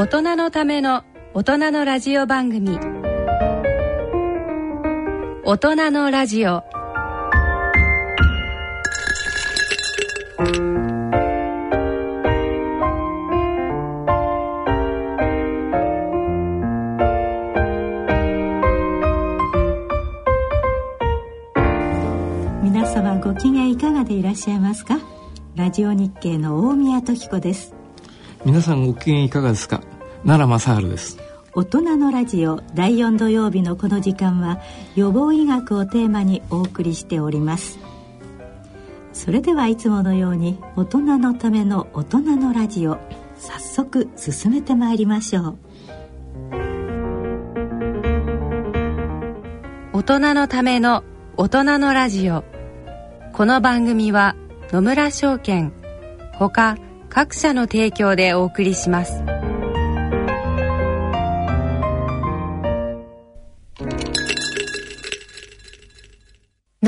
大人のための大人のラジオ番組。大人のラジオ。皆様ご機嫌いかがでいらっしゃいますか？ラジオ日経の大宮時子です。皆さんご機嫌いかがですか？奈良正治です。大人のラジオ第4土曜日のこの時間は予防医学をテーマにお送りしております。それではいつものように大人のための大人のラジオ早速進めてまいりましょう。大人のための大人のラジオ。この番組は野村証券ほか各社の提供でお送りします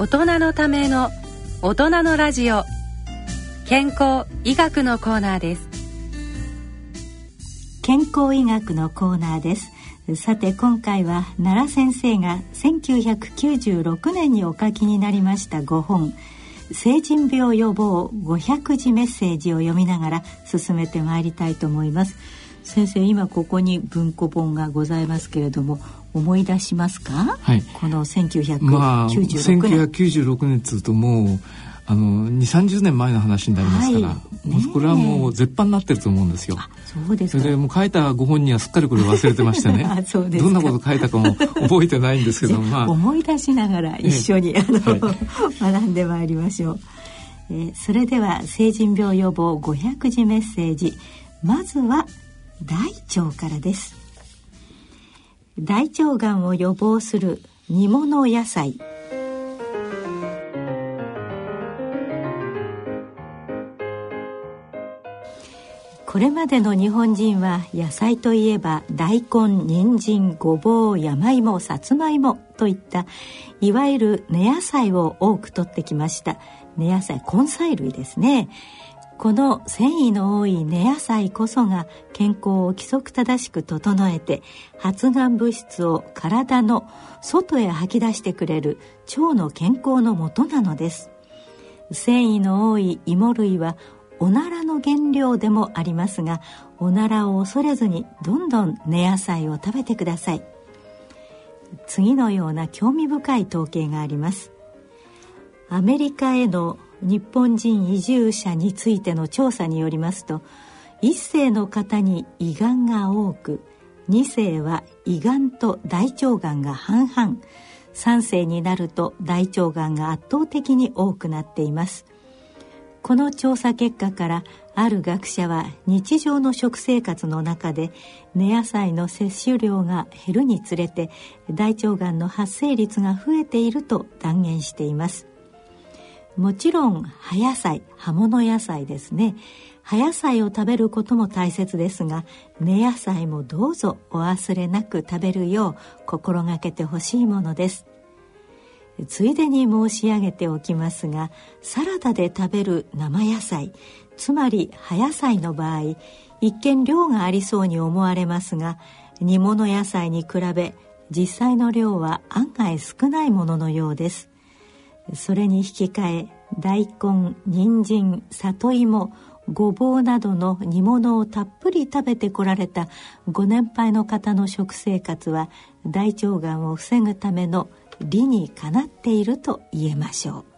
大人のための大人のラジオ。健康医学のコーナーです。健康医学のコーナーです。さて今回は奈良先生が1996年にお書きになりました5本成人病予防500字メッセージを読みながら進めてまいりたいと思います。先生今ここに文庫本がございますけれども思い出しますか、はい。この1996年、まあ1996年っつうともうあの2 3 0年前の話になりますから、はい。もうこれはもう絶版になってると思うんですよ。そうですか。それでもう書いたご本人はすっかりこれ忘れてましてね。あ そうですか。どんなこと書いたかも覚えてないんですけど まあ。思い出しながら一緒に、あの、は学んでまいりましょう、えーそれでは成人病予防500字メッセージ。まずは大腸からです大腸がんを予防する煮物野菜。これまでの日本人は野菜といえば大根人参ごぼう山芋さつまいもといったいわゆる根野菜を多く摂ってきました。根野菜根菜類ですね。この繊維の多い根野菜こそが健康を規則正しく整えて発がん物質を体の外へ吐き出してくれる腸の健康のもとなのです。繊維の多い芋類はおならの原料でもありますがおならを恐れずにどんどん根野菜を食べてください。次のような興味深い統計があります。アメリカへの日本人移住者についての調査によりますと1世の方に胃がんが多く2世は胃がんと大腸がんが半々3世になると大腸がんが圧倒的に多くなっています。この調査結果からある学者は日常の食生活の中で根野菜の摂取量が減るにつれて大腸がんの発生率が増えていると断言しています。もちろん葉野菜葉物野菜ですね。葉野菜を食べることも大切ですが根野菜もどうぞお忘れなく食べるよう心がけてほしいものです。ついでに申し上げておきますがサラダで食べる生野菜つまり葉野菜の場合一見量がありそうに思われますが煮物野菜に比べ実際の量は案外少ないもののようです。それに引き換え大根人参里芋ごぼうなどの煮物をたっぷり食べてこられたご年配の方の食生活は大腸がんを防ぐための理にかなっていると言えましょう。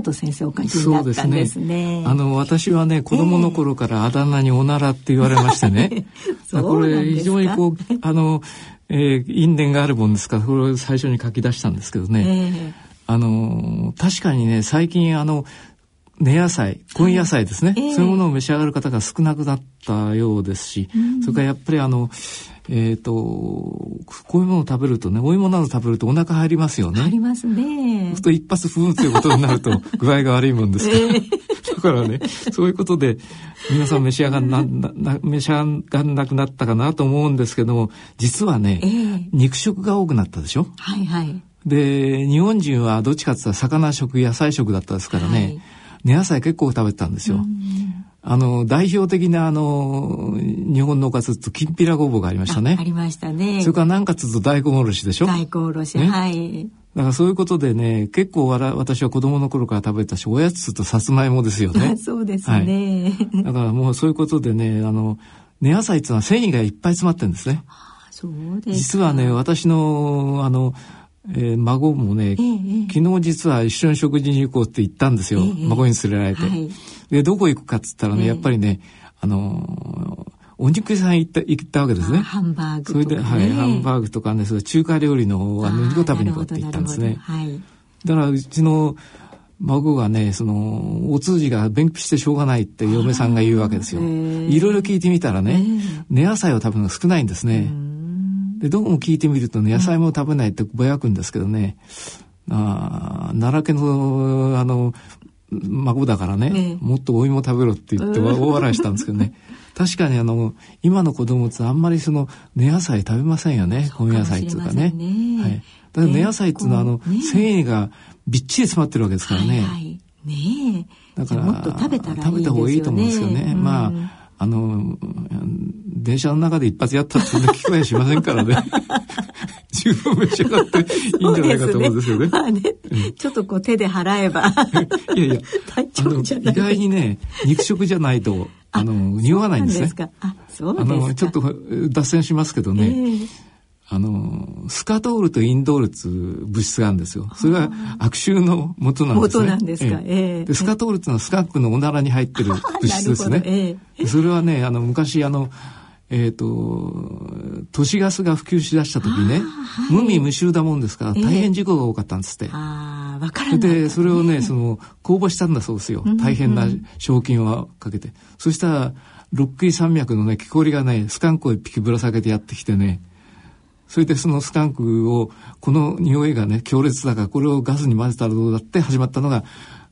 こんなこと先生お書きになったんですね。すねあの私はね子供の頃からあだ名におならって言われましてね。これ非常にこうあの、えー、因縁があるもんですか？らこれを最初に書き出したんですけどね。あの確かにね最近あの根野菜根野菜ですね、はい、そういうものを召し上がる方が少なくなったようですし、それからやっぱりあのえっ、ー、と、こういうものを食べるとね、お芋など食べるとお腹入りますよね。入りますね。と一発不運ということになると 具合が悪いもんですから。え。ー、だからね、そういうことで皆さん召し上がんな、な召し上がんなくなったかなと思うんですけども、実はね、えー、肉食が多くなったでしょ？はいはい。で、日本人はどっちかって言ったら魚食、野菜食だったですからね、はい、根野菜結構食べてたんですよ。あの、代表的なあの、日本のおかずときんぴらごぼうがありましたね。ありましたね。それから何かつうと大根おろしでしょ大根おろし、ね、はい。だからそういうことでね、結構わら私は子供の頃から食べたし、おやつとさつまいもですよね。そうですね、はい、だからもうそういうことでね、あの、根野菜っていうのは繊維がいっぱい詰まってるんですね。そうです実はね、私の、あの、えー、孫もね、ええ、昨日実は一緒に食事に行こうって言ったんですよ。え、孫に連れられて。はい、で、どこ行くかっつったらね、やっぱりね、あのー、お肉屋さん行った、行ったわけですね。ハンバーグとか、ね、それで、はい、ハンバーグとかね、それ中華料理の方は肉を食べに行こうって言ったんですね。はい。だから、うちの孫がね、その、お通じが便秘してしょうがないって嫁さんが言うわけですよ。いろいろ聞いてみたらね、根野菜を食べるのが少ないんですね。で、どうも聞いてみるとね、野菜も食べないってぼやくんですけどね、あ奈良県の、あの、孫だからね、ねもっとお芋食べろって言って大笑いしたんですけどね。確かにあの、今の子供ってあんまりその、根野菜食べませんよね。根野菜っていうかね。ねはい。だから根野菜っていうのはあの、繊維がびっちり詰まってるわけですからね。はい、はい、ねだから、もっと食べたらいい、ね、食べた方がいいと思うんですよね。うん、まあ、あの、電車の中で一発やったってそんな聞こえしませんからね。十分召し上がっていいんじゃないかと思うんですよね。ねまあね、ちょっとこう手で払えば。いやいや、あの意外にね、肉食じゃないと、あの、匂わないんですね。あ、そうですか。あの、ちょっと脱線しますけどね。えーあの、スカトールとインドールっていう物質があるんですよ。それが悪臭の元なんですね。元なんですか？ええでスカトールっていうのはスカンクのおならに入ってる物質ですね。ええ、それはね、あの、昔、あの、えっ、ー、と、都市ガスが普及しだした時ね、はい、無味無臭だもんですから、大変事故が多かったんですって。ああ、わかるで、それをね、その、公募したんだそうですよ。大変な賞金をかけて。そしたら、ロッキー山脈のね、木こりがね、スカンクを一匹ぶら下げてやってきてね、それでそのスカンクを、この匂いがね、強烈だから、これをガスに混ぜたらどうだって始まったのが、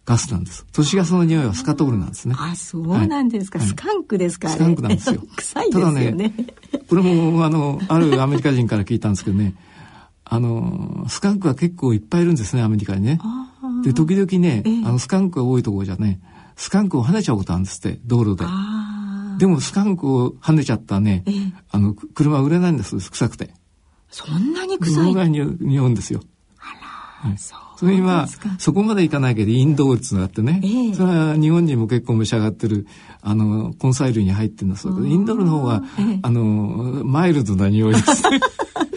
ガスなんです。都市ガスの匂いはスカトールなんですね。あ、そうなんですか。はい、スカンクですか、スカンクなんですよ。臭いですよね。ただね、これも、あの、あるアメリカ人から聞いたんですけどね、あの、スカンクは結構いっぱいいるんですね、アメリカにね。で、時々ね、あの、スカンクが多いところじゃね、スカンクを跳ねちゃうことあるんですって、道路で。でも、スカンクを跳ねちゃったね、あの、車売れないんです、臭くて。そんなに臭い？が匂うんですよ。あら、はい、そう。それには、そこまでいかないけど、インドウツがあってね、えー、それは日本人も結構召し上がってる、あの、根菜類に入ってるんだそうけど、インドルの方は、えー、あの、マイルドな匂いですね。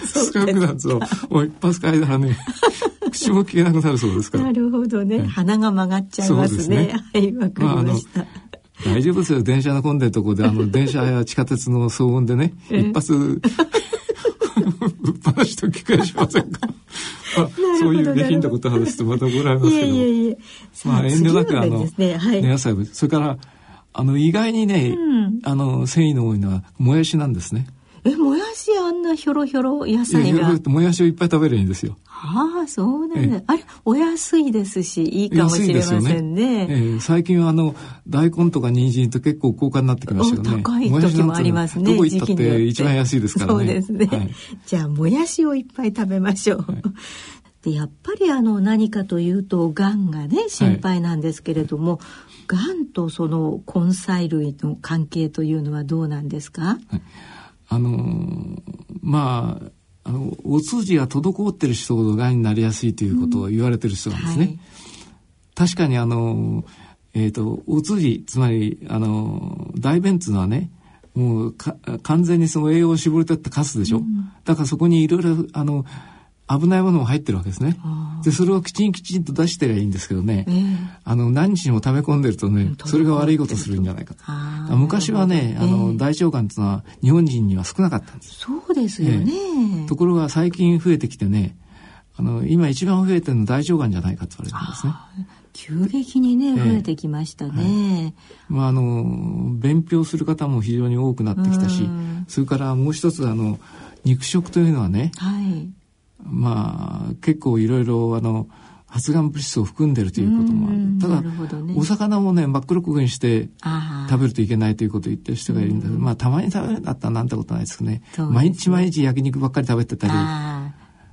スカンクなんですよ。もう一発嗅いだらね、口も聞けなくなるそうですから。なるほどね。はい、鼻が曲がっちゃいますね。ねはい、わかりました。まあ大丈夫ですよ。電車の混んでるとこで、あの、電車や地下鉄の騒音でね、一発、ぶっ放しと聞かしませんか？まあ、そういう下品なこと話すとまた怒られますけどまあ遠慮なくあの、ねはい、野菜それからあの意外にね、うん、あの繊維の多いのはもやしなんですね。えもやしあんなひょろひょろ野菜が？もやしをいっぱい食べるんですよ。ああそうなんだ。あれお安いですしいいかもしれませんね、ね。えー、最近はあの大根とか人参って結構高価になってきましたよね。高い時もありますねどこ行ったって一番安いですからね。そうですね、はい、じゃあもやしをいっぱい食べましょう、はい。でやっぱりあの何かというとがんがね心配なんですけれども、が、はい、んとその根菜類の関係というのはどうなんですか、はい、あのまああのお通じが滞ってる人ほどがんになりやすいということを言われてる人なんですね。うんはい、確かにあのえっ、ー、とお通じつまりあの大便っていうのはねもう完全にその栄養を絞り取ったカスでしょ、うん、だからそこにいろいろあの危ないものも入ってるわけですね。で、それをきちんきちんと出してりゃいいんですけどね、えー、あの、何日も溜め込んでるとね、それが悪いことするんじゃないかと。昔はね、あの、大腸がんっていうのは日本人には少なかったんです。そうですよね、えー、ところが最近増えてきてね、あの、今一番増えてるの大腸がんじゃないかと言われてるんですね。急激にね、増えてきましたね。はい、まあ、あの、便秘をする方も非常に多くなってきたし、それからもう一つ、あの、肉食というのはね、はい、まあ結構いろいろあの発がん物質を含んでるということもある。ただ、ね、お魚もね、真っ黒くにして食べるといけないということを言ってる人がいるんだけど、まあ、たまに食べるんだったらなんてことないですね。ね毎日毎日焼肉ばっかり食べてたり。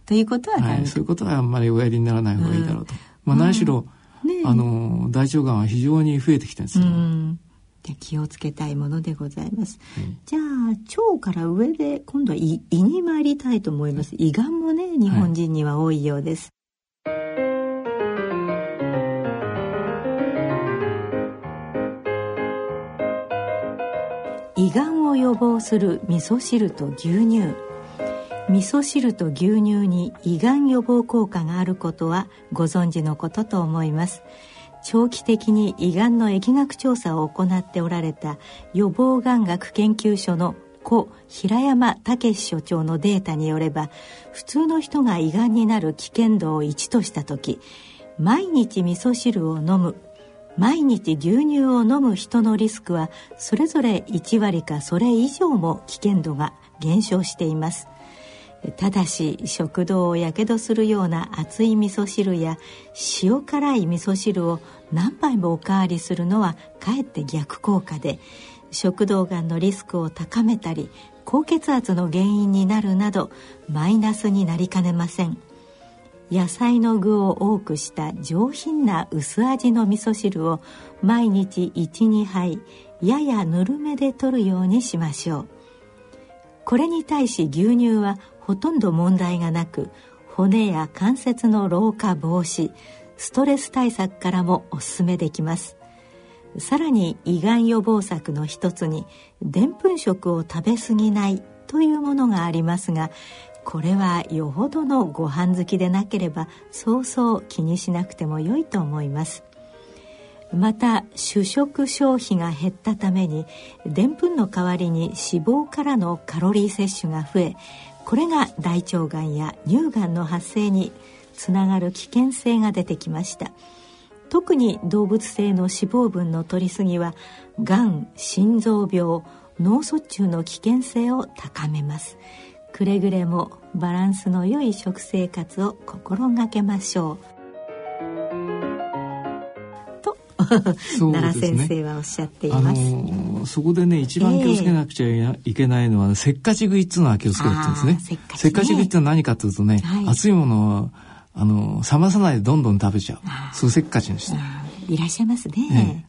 ということは、はい、そういうことはあんまりおやりにならない方がいいだろうと。まあ、何しろ、ね、あの、大腸がんは非常に増えてきてるんですよ。で気をつけたいものでございます。うん、じゃあ腸から上で今度は胃胃に参りたいと思います。胃がんもね日本人には多いようです。はい、胃がんを予防する味噌汁と牛乳味噌汁と牛乳に胃がん予防効果があることはご存知のことと思います長期的に胃がんの疫学調査を行っておられた予防がん学研究所の故平山武所長のデータによれば普通の人が胃がんになる危険度を1とした時毎日味噌汁を飲む毎日牛乳を飲む人のリスクはそれぞれ1割かそれ以上も危険度が減少しています。ただし食道をやけどするような熱い味噌汁や塩辛い味噌汁を何杯もおかわりするのはかえって逆効果で食道がんのリスクを高めたり高血圧の原因になるなどマイナスになりかねません。野菜の具を多くした上品な薄味の味噌汁を毎日12杯ややぬるめで摂るようにしましょう。これに対し牛乳はほとんど問題がなく骨や関節の老化防止ストレス対策からもおすすめできます。さらに胃がん予防策の一つにでんぷん食を食べ過ぎないというものがありますがこれはよほどのご飯好きでなければそうそう気にしなくても良いと思います。また主食消費が減ったためにでんぷんの代わりに脂肪からのカロリー摂取が増えこれが大腸がんや乳がんの発生につながる危険性が出てきました。特に動物性の脂肪分の摂りすぎはがん心臓病脳卒中の危険性を高めます。くれぐれもバランスの良い食生活を心がけましょう。奈良先生はおっしゃっています。あのそこでね一番気をつけなくちゃいけないのは、せっかち食いっていうのは気をつけるってんですね。せっかち食いってのは何かというとね、はい、熱いものをあの冷まさないでどんどん食べちゃう。そうせっかちにして。いらっしゃいますね。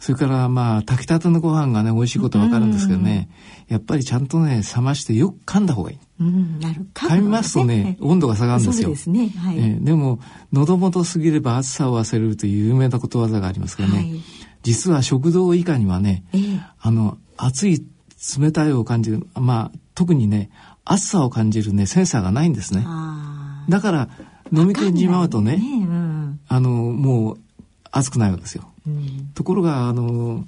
それからまあ炊きたてのご飯がね美味しいことわかるんですけどね、やっぱりちゃんとね冷ましてよく噛んだ方がいい。うん、なる噛みますとね、温度が下がるんですよ。ですね。はい、えー、でも喉元すぎれば暑さを忘れるという有名なことわざがありますけどね、はい、実は食道以下にはね、えー、あの熱い冷たいを感じるまあ特にね暑さを感じるねセンサーがないんですね。だから飲み込んじまうとね、ね。うん、あのもう熱くないわけですよ。ところがあの、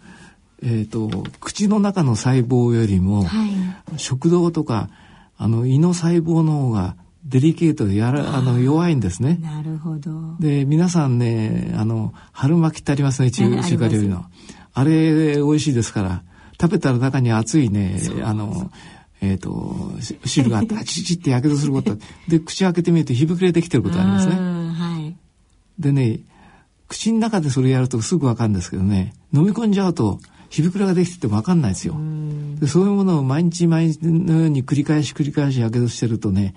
えーと、口の中の細胞よりも、はい、食道とかあの胃の細胞の方がデリケートでやらあの弱いんですね。なるほど。で皆さんねあの春巻きってありますね中中華料理の。あれ美味しいですから食べたら中に熱いねあのえっ、ー、と汁があって チチってやけどすることで口開けてみると火膨れできてることありますね。はい、でね口の中でそれやるとすぐ分かるんですけどね。飲み込んじゃうと火袋ができてて分かんないですよ。でそういうものを毎日毎日のように繰り返し繰り返しやけどしてるとね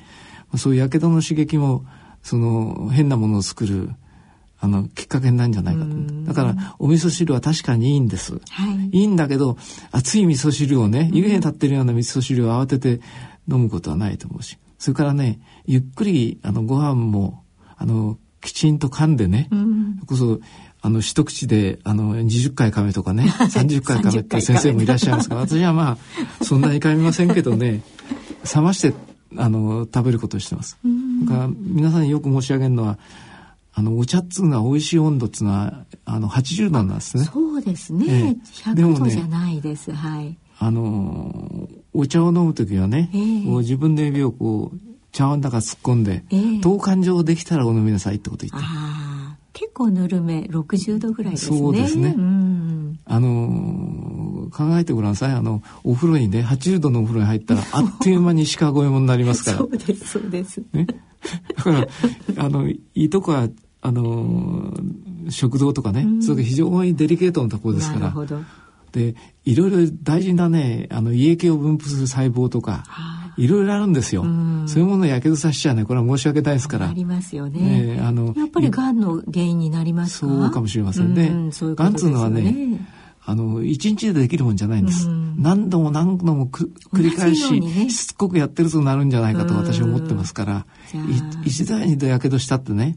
そういうやけどの刺激もその変なものを作るあのきっかけになるんじゃないかとだからお味噌汁は確かにいいんです、はい、いいんだけど熱い味噌汁をね湯気に立ってるような味噌汁を慌てて飲むことはないと思うし。それからねゆっくりあのご飯もあのきちんと噛んでね、うん、こそあの一口であの20回噛めとかね 30回噛めって先生もいらっしゃいますが私はまあそんなに噛みませんけどね冷ましてあの食べることをしてます。だから皆さんによく申し上げるのはあのお茶っつうのは美味しい温度っつうのはあの80度なんですね。そうですね。えー、100度じゃないです。ね、はい。あのお茶を飲む時はね、えー、自分の指をこう茶碗の中突っ込んで、えー、等間状できたらお飲みなさいってこと言って。ああ、結構ぬるめ60度ぐらいですね。そうですね。うん、あの考えてごらんなさい。あのお風呂にね80度のお風呂に入ったら あっという間に鹿越えもになりますから。そうですそうです。ね。だからあのいいとこはあの食堂とかね、うん、それ非常にデリケートなところですから。なるほど。でいろいろ大事なねあの胃液を分布する細胞とか。いろいろあるんですよ。そういうものをやけどさせちゃうね、これは申し訳ないですから。ありますよね。あのやっぱりがんの原因になりますそうかもしれませんね。がんっていうのはね、あの一日でできるもんじゃないんです。何度も何度も繰り返し、ね、しつこくやってるとなるんじゃないかと私は思ってますから、一度や二度やけどしたってね。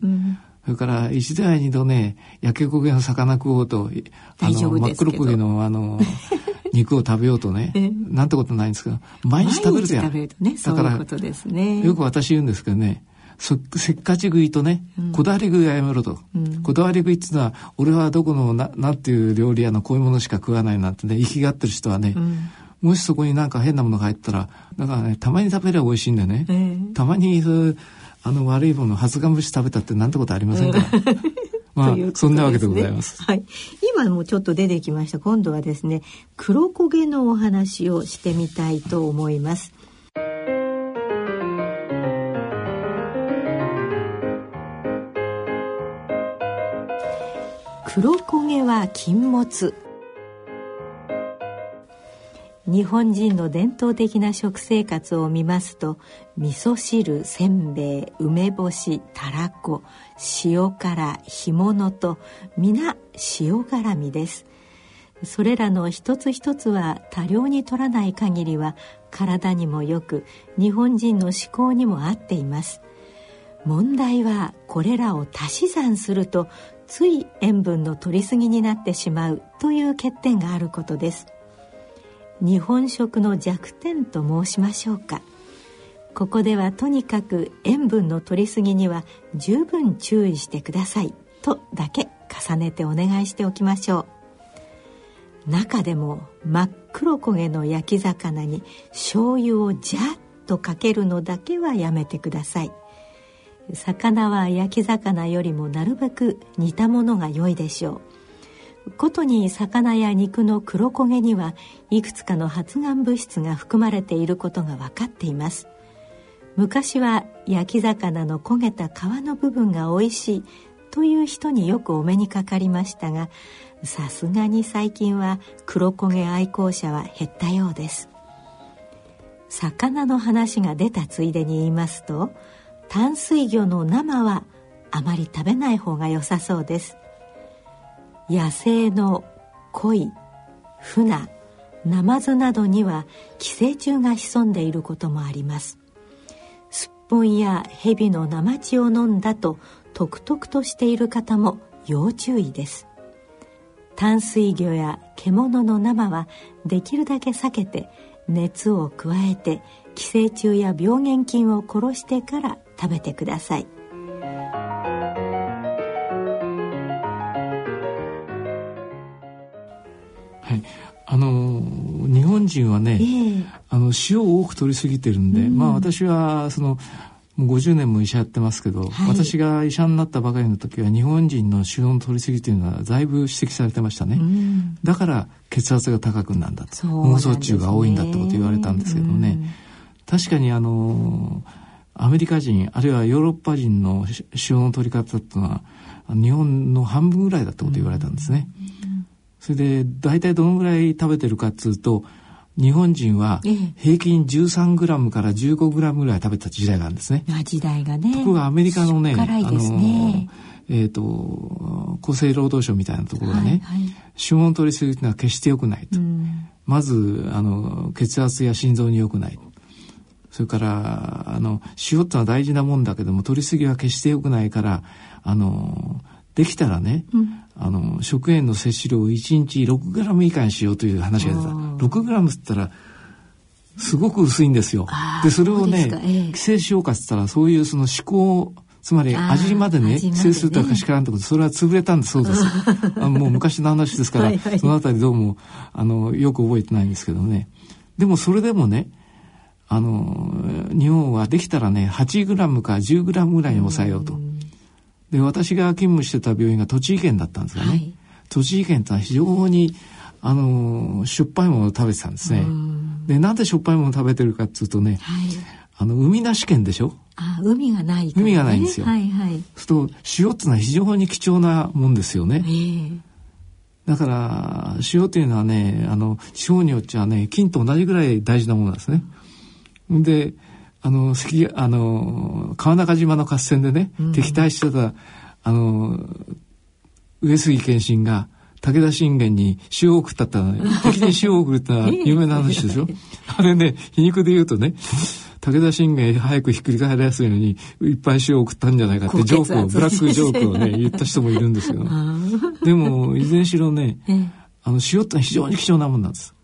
それから一度や二度ね焼け焦げの魚食おうとあの真っ黒焦げのあの 肉を食べようとね、なんてことないんですけど、毎日食べるとやん。ね、だから、ね、よく私言うんですけどね、せっかち食いとね、こだわり食いはやめろと、うん、こだわり食いっていうのは俺はどこのななんていう料理屋のこういうものしか食わないなんてね生きがってる人はね、うん、もしそこになんか変なものが入ったらだからねたまに食べれば美味しいんだよね、えー、たまにあの悪いもの発芽虫食べたってなんてことありませんか？ら。まあ、ね、そんなわけでございます。はい。今もちょっと出てきました。今度はですね、黒焦げのお話をしてみたいと思います。黒焦げは禁物日本人の伝統的な食生活を見ますと味噌汁せんべい梅干したらこ塩辛干物と皆塩絡みです。それらの一つ一つは多量に取らない限りは体にもよく日本人の思考にも合っています。問題はこれらを足し算するとつい塩分の摂りすぎになってしまうという欠点があることです。日本食の弱点と申しましょうか。ここではとにかく塩分の摂りすぎには十分注意してください。とだけ重ねてお願いしておきましょう。中でも真っ黒焦げの焼き魚に醤油をジャッとかけるのだけはやめてください。魚は焼き魚よりもなるべく煮たものが良いでしょう。ことに魚や肉の黒焦げにはいくつかの発がん物質が含まれていることが分かっています。昔は焼き魚の焦げた皮の部分が美味しいという人によくお目にかかりましたがさすがに最近は黒焦げ愛好者は減ったようです。魚の話が出たついでに言いますと淡水魚の生はあまり食べない方が良さそうです。野生の鯉船ナマズなどには寄生虫が潜んでいることもあります。すっぽんや蛇の生血を飲んだととくとくとしている方も要注意です。淡水魚や獣の生はできるだけ避けて熱を加えて寄生虫や病原菌を殺してから食べてください。はい、あの日本人はね、えー、あの塩を多く取りすぎてるんで、うん、まあ私はそのもう50年も医者やってますけど、はい、私が医者になったばかりの時は日本人の塩の取りすぎというのはだいぶ指摘されてましたね、うん、だから血圧が高くなんだと。脳卒中が多いんだってこと言われたんですけどね、うん、確かにあのアメリカ人あるいはヨーロッパ人の塩の取り方っていうのは日本の半分ぐらいだってこと言われたんですね。それで大体どのぐらい食べてるかっつうと日本人は平均13グラムから15グラムぐらい食べた時代があるんですね。時代がね。ところがアメリカのね、ねあのえっ、ー、と厚生労働省みたいなところがね、はいはい、脂肪の取りすぎというのは決して良くないと。うん、まずあの血圧や心臓に良くない。それからあの塩ってのは大事なもんだけども取りすぎは決して良くないからあのできたらね、うん、あの食塩の摂取量を1日6グラム以下にしようという話が出た。6グラムっつったらすごく薄いんですよ。でそれをね、えー、規制しようかっつったらそういうその思考つまり味までね規制するとはしからんってことそれは潰れたんだそうです。あもう昔の話ですからはい、そのあたりどうもあのよく覚えてないんですけどね。でもそれでもねあの日本はできたらね8グラムか10グラムぐらいに抑えようと。で私が勤務してた病院が栃木県だったんですがね、はい、栃木県とは非常にあのしょっぱいものを食べてたんですね。でなんでしょっぱいものを食べてるかっつうとね、はい、あの海なし県でしょ？あ海がない、ね、海がないんですよ。はいはい、そうすると塩っていうのは非常に貴重なもんですよね。えーだから塩というのはねあの地方によってはね金と同じぐらい大事なものなんですね。であの関あの川中島の合戦でね、うん、敵対してたあの上杉謙信が武田信玄に塩を送ったってのは、ね、敵に塩を送るってのは有名な話でしょ？あれね皮肉で言うとね武田信玄早くひっくり返りやすいのにいっぱい塩を送ったんじゃないかってジョークをブラックジョークをね 言った人もいるんですけどでもいずれにしろね あの塩ってのは非常に貴重なもんなんです。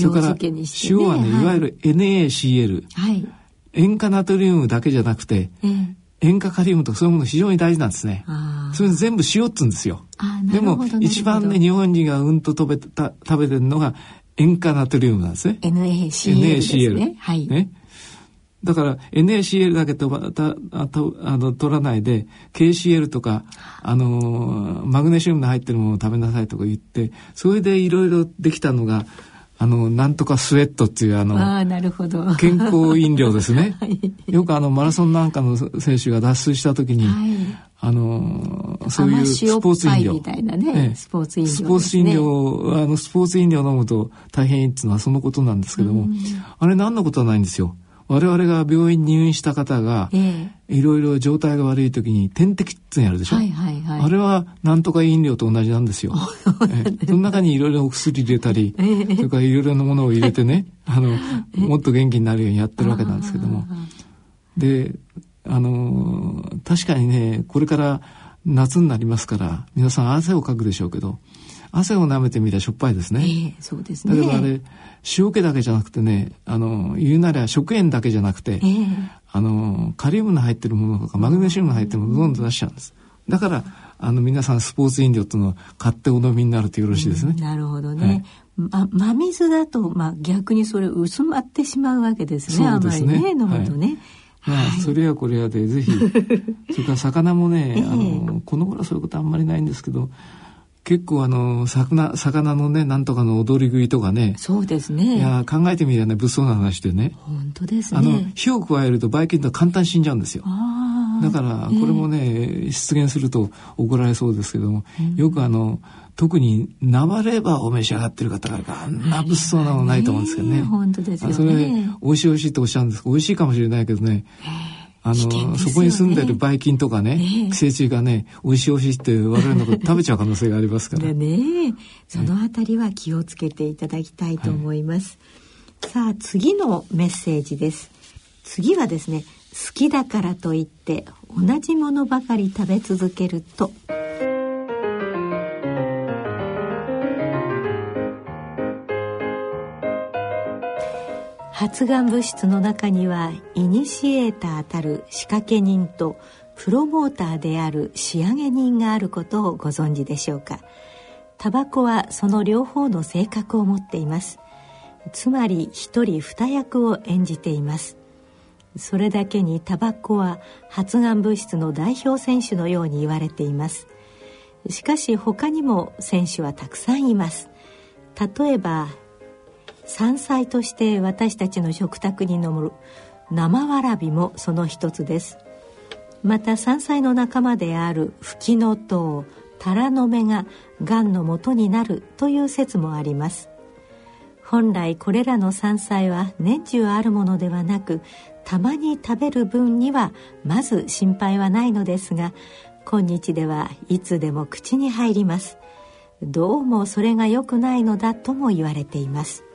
塩漬けにして、ね、塩はね、い、わゆる NaCl、はい、塩化ナトリウムだけじゃなくて、えー、塩化カリウムとかそういうもの非常に大事なんですね。それ全部塩っつうんですよ。でも一番ね日本人がうんと食べた食べてるのが塩化ナトリウムなんですね。NaCl ですね。はい。ね。だから NaCl だけとたあとあの取らないで KCl とかあのマグネシウムの入ってるものを食べなさいとか言ってそれでいろいろできたのがあの、なんとかスウェットっていうあの、あなるほど健康飲料ですね。はい、よくあの、マラソンなんかの選手が脱水した時に、はい、あの、そういうスポーツ飲料。みたいなね、スポーツ飲料、ね、スポーツ飲料、あの、スポーツ飲料飲むと大変いいっていうのはそのことなんですけども、あれ何のことはないんですよ。我々が病院に入院した方が、いろいろ状態が悪い時に点滴ってやるでしょ、はいはいはい、あれはなんとか飲料と同じなんですよ。えその中にいろいろお薬入れたり、それからいろいろなものを入れてね あのもっと元気になるようにやってるわけなんですけども。であの確かにねこれから夏になりますから皆さん汗をかくでしょうけど汗を舐めてみたらしょっぱいですね。えー、そうですね。だけどあれ塩気だけじゃなくてねあの言うなら食塩だけじゃなくて、えー、あのカリウムの入ってるものとかマグネシウムの入ってるものをどんどん出しちゃうんです。だからあの皆さんスポーツ飲料っていうのを買ってお飲みになるとよろしいですね。うん、なるほどね。はい、ま、真水だと、まあ、逆にそれ薄まってしまうわけですね。そうですね。あまりね飲むとね。はいまあ、それやこれやでぜひそれから魚もね、えー、あのこの頃はそういうことあんまりないんですけど結構あの魚魚のねなんとかの踊り食いとかね。そうですね。いや考えてみればね物騒な話でね。本当ですね。あの火を加えるとばい菌と簡単に死んじゃうんですよ。だからこれもね、えー、出現すると怒られそうですけども、うん、よくあの特に生レバーを召し上がってる方があんな物騒なのないと思うんですけどね。本当ですよね。それ美味しい美味しいっておっしゃるんです美味しいかもしれないけどね。あの、ね、そこに住んでるばい菌とかね、寄生虫がね、美味しい美味しいって我々のこと食べちゃう可能性がありますから。ねそのあたりは気をつけていただきたいと思います。はい、さあ、次のメッセージです。次はですね、好きだからといって同じものばかり食べ続けると発がん物質の中にはイニシエーターたる仕掛け人とプロモーターである仕上げ人があることをご存知でしょうか。タバコはその両方の性格を持っています。つまり一人二役を演じています。それだけにタバコは発がん物質の代表選手のように言われています。しかし他にも選手はたくさんいます。例えば山菜として私たちの食卓に上る生わらびもその一つです。また山菜の仲間であるフキノトウタラの芽ががんの元になるという説もあります。本来これらの山菜は年中あるものではなくたまに食べる分にはまず心配はないのですが今日ではいつでも口に入ります。どうもそれが良くないのだとも言われています。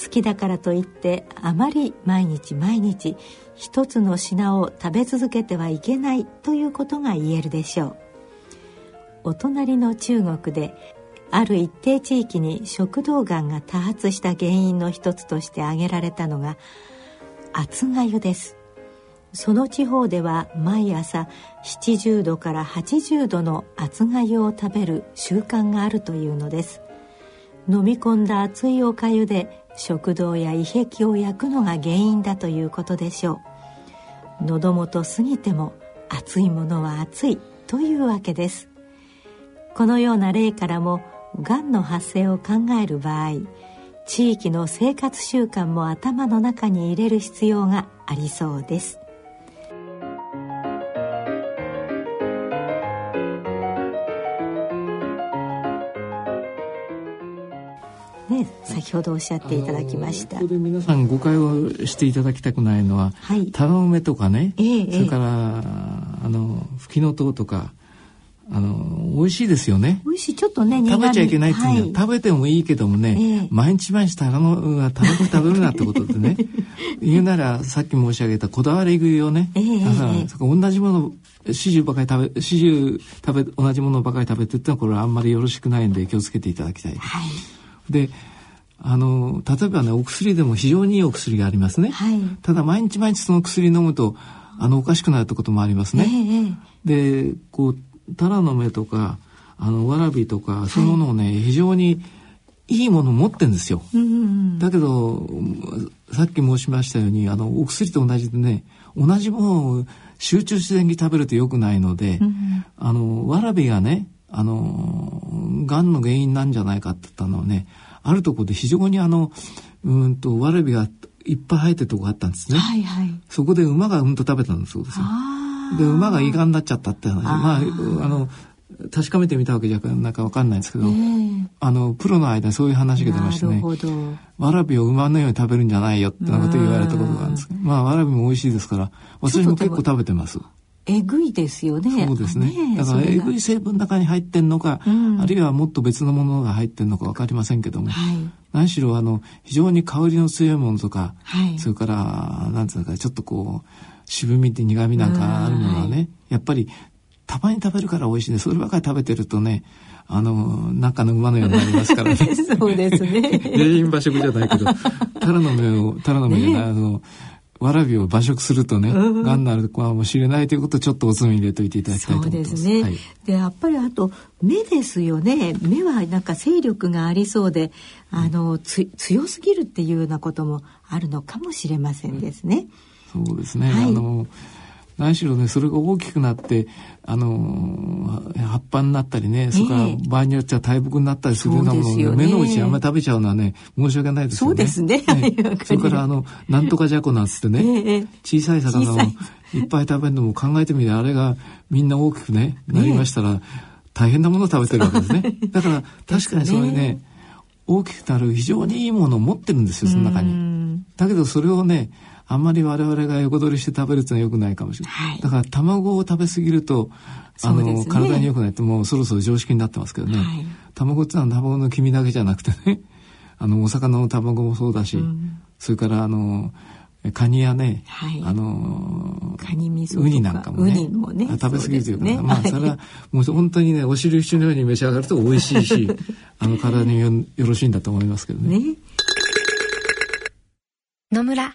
好きだからといってあまり毎日毎日一つの品を食べ続けてはいけないということが言えるでしょう。お隣の中国である一定地域に食道がんが多発した原因の一つとして挙げられたのが厚がゆです。その地方では毎朝70度から80度の厚がゆを食べる習慣があるというのです。飲み込んだ熱いおかゆで食道や胃壁を焼くのが原因だということでしょう。喉元過ぎても熱いものは熱いというわけです。このような例からもがんの発生を考える場合地域の生活習慣も頭の中に入れる必要がありそうです。先ほどおっしゃっていただきました。ここで皆さん誤解をしていただきたくないのは、はい、タラの芽とかね、えー、それからあのフキノトウとかあの美味しいですよね。美味しい。ちょっとね食べちゃいけないっていうのは、はい、食べてもいいけどもね、えー、毎日毎日タラのは食べ食べるなってことでね。言うならさっき申し上げたこだわり食いをね、えー、だから、同じもの始終ばかり食べ始終食べ同じものばかり食べてってのはこれはあんまりよろしくないんで気をつけていただきたい。はい。であの例えばねお薬でも非常にいいお薬がありますね、はい、ただ毎日毎日その薬飲むとあのおかしくなるってこともありますね、えー、でこうタラの芽とかあのわらびとかそういうものをね、はい、非常にいいものを持ってるんですよ、うんうんうん、だけどさっき申しましたようにあのお薬と同じでね同じものを集中自然に食べると良くないので、うんうん、あのわらびがねあのがんの原因なんじゃないかって言ったのはねあるところで非常にあのうんとわらびがいっぱい生えてるとこがあったんですね、はいはい、そこで馬がうんと食べたんだそうですよ。で馬が胃がんになっちゃったって話。まああの確かめてみたわけじゃなんかわかんないんですけど、え。ー、あのプロの間にそういう話が出ましてね。わらびを馬のように食べるんじゃないよってなこと言われたことがあるんですまあわらびも美味しいですから私も結構食べてますえぐいですよね。そうですね。ねだからえぐい成分の中に入ってんのか、うん、あるいはもっと別のものが入ってんのかわかりませんけども、はい、何しろあの非常に香りの強いものとか、はい、それからなんつうかちょっとこう渋みって苦みなんかあるものはね、はい、やっぱりたまに食べるから美味しいね。そればかり食べてるとね、あの、中の馬のようになりますからね。そうですね。原因馬食じゃないけど、タラの芽を、タラの芽じゃない、ね、あの、わらびを馬食するとね、が、うんになるかもしれないということをちょっとおつみ入れといていただきたいと思います。そうですね。はい、でやっぱりあと目ですよね。目はなんか勢力がありそうで、あのつ強すぎるっていうようなこともあるのかもしれませんですね。そうですね。はい、あの何しろねそれが大きくなってあの葉っぱになったりね、それから場合によっては大木になったりするようなものを、ね、目の内あんまり食べちゃうのはね申し訳ないですよね。そうですね。ねそれからあのなんとかじゃこなんつってね、小さい魚をい。っぱい食べるのも考えてみてあれがみんな大きくねなりましたら、大変なものを食べてるわけですね。だから確かにそれね大きくなる非常にいいものを持ってるんですよその中に。だけどそれをねあんまり我々が横取りして食べるってのは良くないかもしれない。はい、だから卵を食べ過ぎると、あの、ね、体に良くないってもうそろそろ常識になってますけどね。はい、卵ってのは卵の黄身だけじゃなくてね、あの、お魚の卵もそうだし、うん、それからあの、カニやね、はい、あのカニ味噌ウニなんかもねもね食べ過ぎるというか、ね、まあそれはもう本当にねお汁一緒のように召し上がると美味しいし あの体によろしいんだと思いますけどね。ね。野村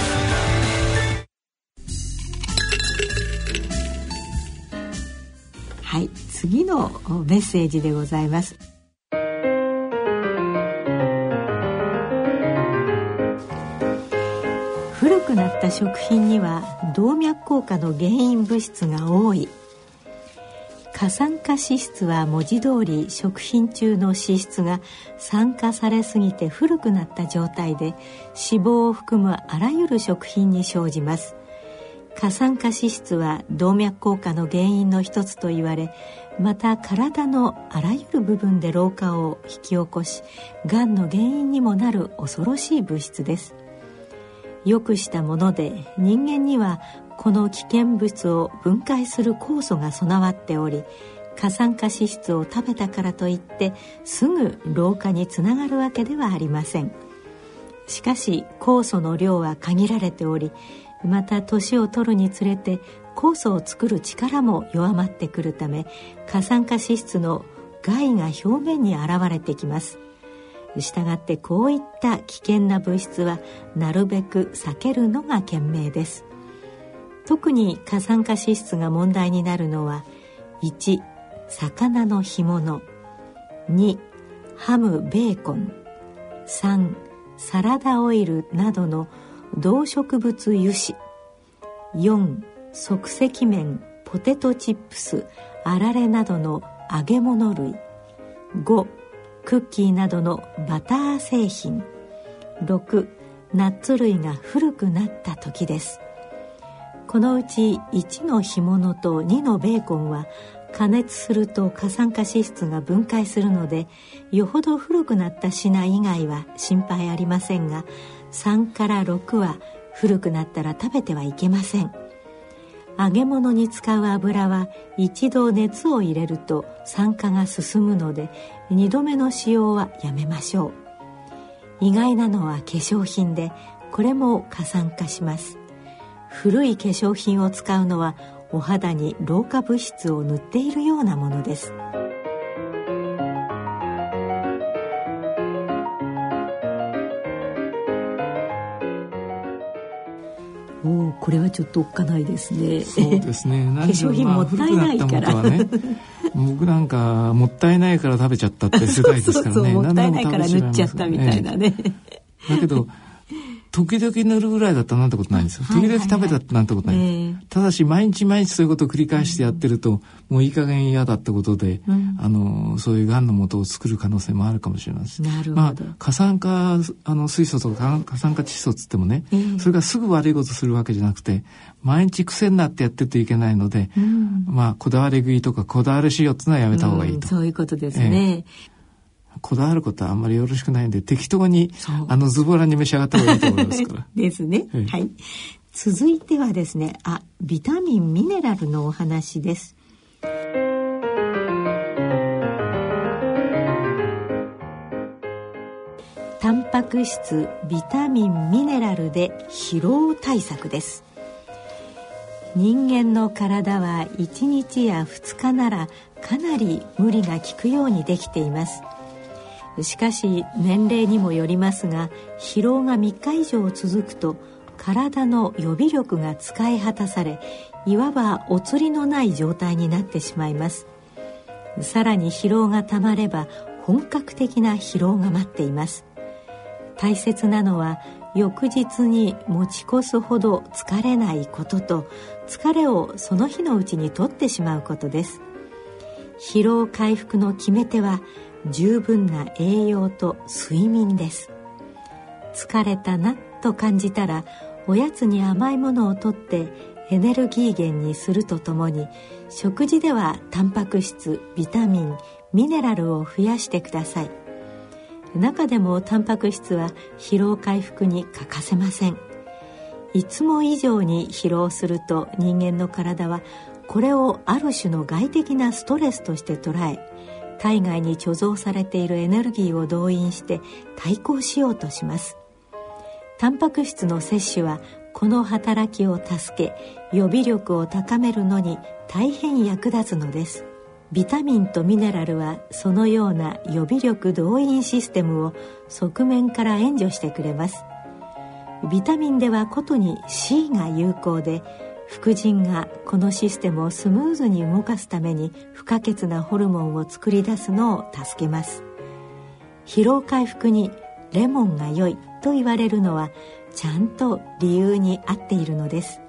はい次のメッセージでございます。古くなった食品には動脈硬化の原因物質が多い。過酸化脂質は文字通り食品中の脂質が酸化されすぎて古くなった状態で脂肪を含むあらゆる食品に生じます。過酸化脂質は動脈硬化の原因の一つと言われまた体のあらゆる部分で老化を引き起こしがんの原因にもなる恐ろしい物質です。よくしたもので人間にはこの危険物を分解する酵素が備わっており過酸化脂質を食べたからといってすぐ老化につながるわけではありません。しかし酵素の量は限られておりまた年を取るにつれて酵素を作る力も弱まってくるため過酸化脂質の害が表面に現れてきます。したがってこういった危険な物質はなるべく避けるのが賢明です。特に過酸化脂質が問題になるのは1魚の干物。2ハムベーコン。3サラダオイルなどの動植物油脂。4即席麺ポテトチップスあられなどの揚げ物類。5クッキーなどのバター製品。6ナッツ類が古くなった時です。このうち1の干物と2のベーコンは加熱すると過酸化脂質が分解するのでよほど古くなった品以外は心配ありませんが3から6は古くなったら食べてはいけません。揚げ物に使う油は一度熱を入れると酸化が進むので2度目の使用はやめましょう。意外なのは化粧品でこれも過酸化します。古い化粧品を使うのはお肌に老化物質を塗っているようなものです。これはちょっとおっかないですね。そうですね。化粧品もったいないから。ね。僕なんかもったいないから食べちゃったって世代ですからね。そうもったいないから塗っちゃったみたいなね、だけど 時々塗るぐらいだったらなんてことないんですよ。時々食べたってなんてことないんです。ただし、毎日毎日そういうことを繰り返してやってると、もういい加減嫌だってことで、うん、あの、そういう癌のもとを作る可能性もあるかもしれないです。なるほど。まあ、過酸化、あの、水素とか過酸化窒素つってもね、それがすぐ悪いことするわけじゃなくて、毎日癖になってやってるといけないので、うん、まあ、こだわり食いとかこだわりしようってのはやめた方がいいと。そういうことですね。えーこだわることはあんまりよろしくないんで適当にあのズボラに召し上がった方がいいと思いますから。ですね、はい、はい、続いてはですねあビタミンミネラルのお話です。タンパク質ビタミンミネラルで疲労対策です。人間の体は1日や2日ならかなり無理が効くようにできていますしかし年齢にもよりますが疲労が3日以上続くと体の予備力が使い果たされいわばお釣りのない状態になってしまいます。さらに疲労がたまれば本格的な疲労が待っています。大切なのは翌日に持ち越すほど疲れないことと疲れをその日のうちに取ってしまうことです。疲労回復の決め手は十分な栄養と睡眠です。疲れたなと感じたらおやつに甘いものをとってエネルギー源にするとともに食事ではタンパク質ビタミンミネラルを増やしてください。中でもタンパク質は疲労回復に欠かせません。いつも以上に疲労すると人間の体はこれをある種の外的なストレスとして捉え体外に貯蔵されているエネルギーを動員して対抗しようとします。タンパク質の摂取はこの働きを助け予備力を高めるのに大変役立つのです。ビタミンとミネラルはそのような予備力動員システムを側面から援助してくれます。ビタミンではことに C が有効で副腎がこのシステムをスムーズに動かすために不可欠なホルモンを作り出すのを助けます。疲労回復にレモンが良いと言われるのはちゃんと理由に合っているのです。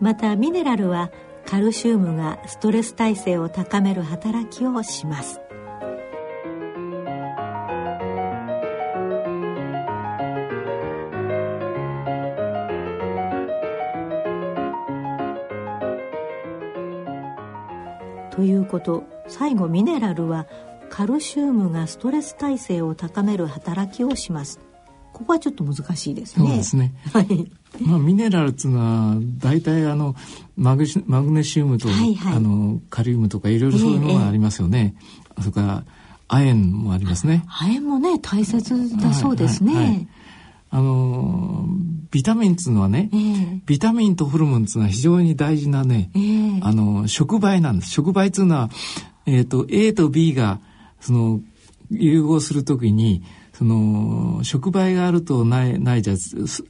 またミネラルはカルシウムがストレス耐性を高める働きをします。ということ。最後ミネラルはカルシウムがストレス耐性を高める働きをします。ここはちょっと難しいですね。そうですね。はい。まあミネラルっていうのは大体あのマグマグネシウムと、はいはい、あのカリウムとかいろいろそういうものがありますよね、ええ、それから亜鉛もありますね。亜鉛もね大切だそうですね、はいはいはい、あのビタミンっていうのはね、えー、ビタミンとホルモンっていうのは非常に大事なね、えー、あの触媒なんです。触媒っていうのは、えーと、と A と B がその融合するときにその触媒があるとないないじゃ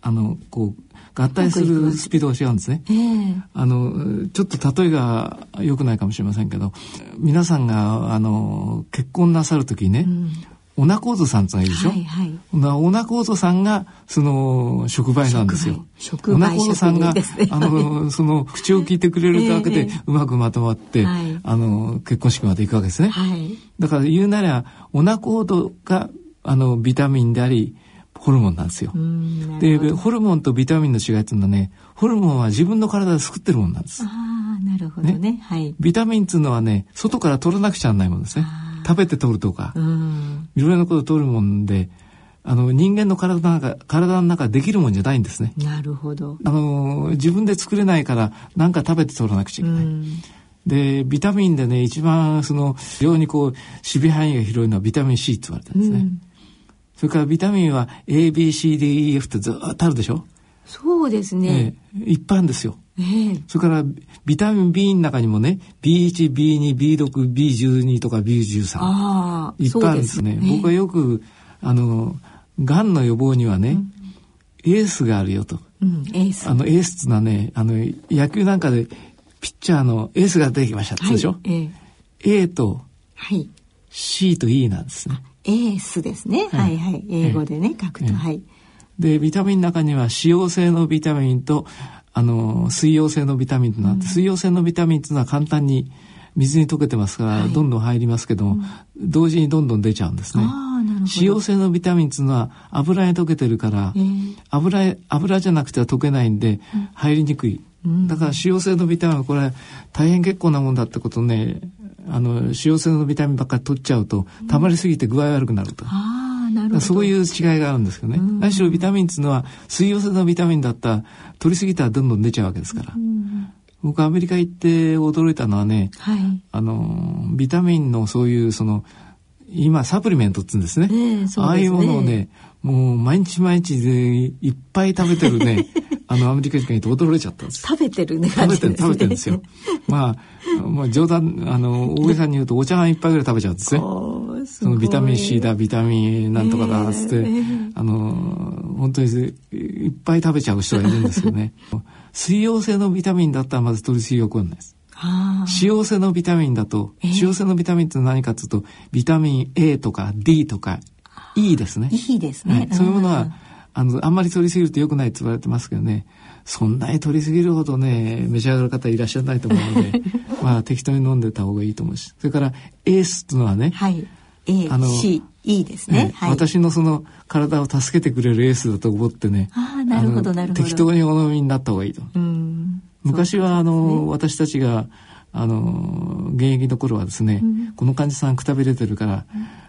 あのこう合体するスピードが違うんですね。えー、あのちょっと例えが良くないかもしれませんけど皆さんがあの結婚なさる時ね、うんオナコードさんってのがいるでしょ、はいはい、オナコードさんがその触媒なんですよ。オナコードさんが、あのその口を聞いてくれるだけでうまくまとまって、えー、あの結婚式まで行くわけですね。はい、だから言うならオナコードがあのビタミンでありホルモンなんですよ。でホルモンとビタミンの違いっていうのはねホルモンは自分の体で作ってるもんなんです。ああなるほどね、ね、はい。ビタミンっていうのはね外から取らなくちゃならないもんですね。食べて取るとか、いろいろなことを取るもんで、あの人間の体の中体の中できるもんじゃないんですね。なるほど。あの自分で作れないから何か食べて取らなくちゃいけない。でビタミンでね一番その非常にこう守備範囲が広いのはビタミン C って言われてるんですね。それからビタミンは ABCDEF ってずっとあるでしょそうですね。えー、いっぱいあるんですよ。えー、それからビタミン B の中にもね B1、B2、B6、B12 とか B13 あいっぱいあるんですね。すね僕はよくあのがんの予防にはね、うん、エースがあるよと。うん、エース。あのエースっていうのはねあの野球なんかでピッチャーのエースが出てきましたってでしょ、はい、A と C と E なんですね。エースですね。はいはい。英語でね、書くと。はい。で、ビタミンの中には脂溶性のビタミンとあの水溶性のビタミンとなって、うん、水溶性のビタミンというのは簡単に水に溶けてますから、どんどん入りますけども、うん、同時にどんどん出ちゃうんですね。脂溶性のビタミンというのは油に溶けてるから、えー、油油じゃなくては溶けないんで入りにくい。うん、だから脂溶性のビタミンはこれ大変結構なもんだってことねあの脂溶性のビタミンばっかり取っちゃうと溜まりすぎて具合悪くなると。うんそういう違いがあるんですけどね。何しろビタミンっていうのは水溶性のビタミンだったら取りすぎたらどんどん出ちゃうわけですから。僕アメリカ行って驚いたのはね、はい、あのビタミンのそういうその今サプリメントっつうんですね。ねすねああいうものをね、もう毎日毎日でいっぱい食べてるね、あのアメリカ人がいて驚いちゃったんです。食べてるね。食べてる、食べてるんですよ。まあ、まあ冗談、あの、大げさに言うとお茶碗一杯ぐらい食べちゃうんですね。そのビタミン C だ、ビタミンなんとかだ、つって、えー、あの、本当にいっぱい食べちゃう人がいるんですよね。水溶性のビタミンだったらまず取りすぎよくないです。脂溶性のビタミンだと、えー、脂溶性のビタミンって何かというと、ビタミン A とか D とか E ですね。E ですね。はい、そういうものは、あの、あんまり取りすぎると良くないって言われてますけどね、そんなに取りすぎるほどね、召し上がる方いらっしゃらないと思うので、まあ適当に飲んでた方がいいと思うし。それから、エースっていうのはね、はい。A、あの C、E ですね、はい、私のその体を助けてくれるエースだと思ってね、ああ、なるほど、なるほど。適当にお飲みになった方がいいと。昔は、あの、私たちが、あの現役の頃はですね、うん、この患者さんくたびれてるから、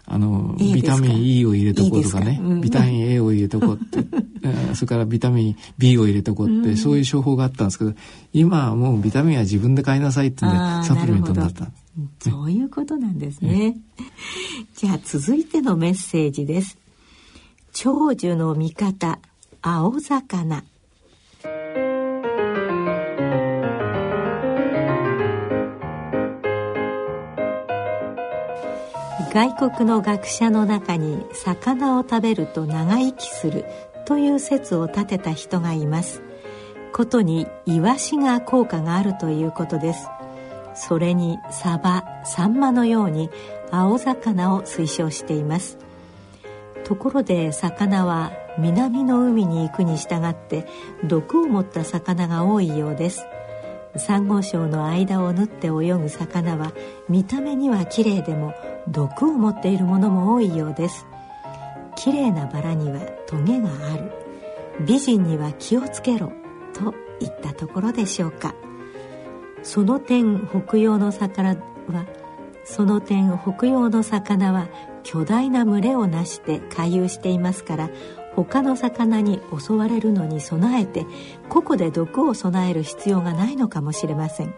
あのビタミン E を入れとこうとかね、うん、ビタミン A を入れとこうって。それからビタミン B を入れとこうって、そういう処方があったんですけど今はもうビタミンは自分で買いなさいってねサプリメントになった。そういうことなんですね。じゃあ続いてのメッセージです。長寿の味方、青魚。外国の学者の中に魚を食べると長生きするという説を立てた人がいます。ことにイワシが効果があるということです。それにサバサンマのように青魚を推奨しています。ところで魚は南の海に行くに従って毒を持った魚が多いようです。サンゴ礁の間を縫って泳ぐ魚は見た目には綺麗でも毒を持っているものも多いようです。綺麗なバラにはトゲがある。美人には気をつけろといったところでしょうか。その点北洋の魚はその点北洋の魚は巨大な群れをなして回遊していますから他の魚に襲われるのに備えて個々で毒を備える必要がないのかもしれません。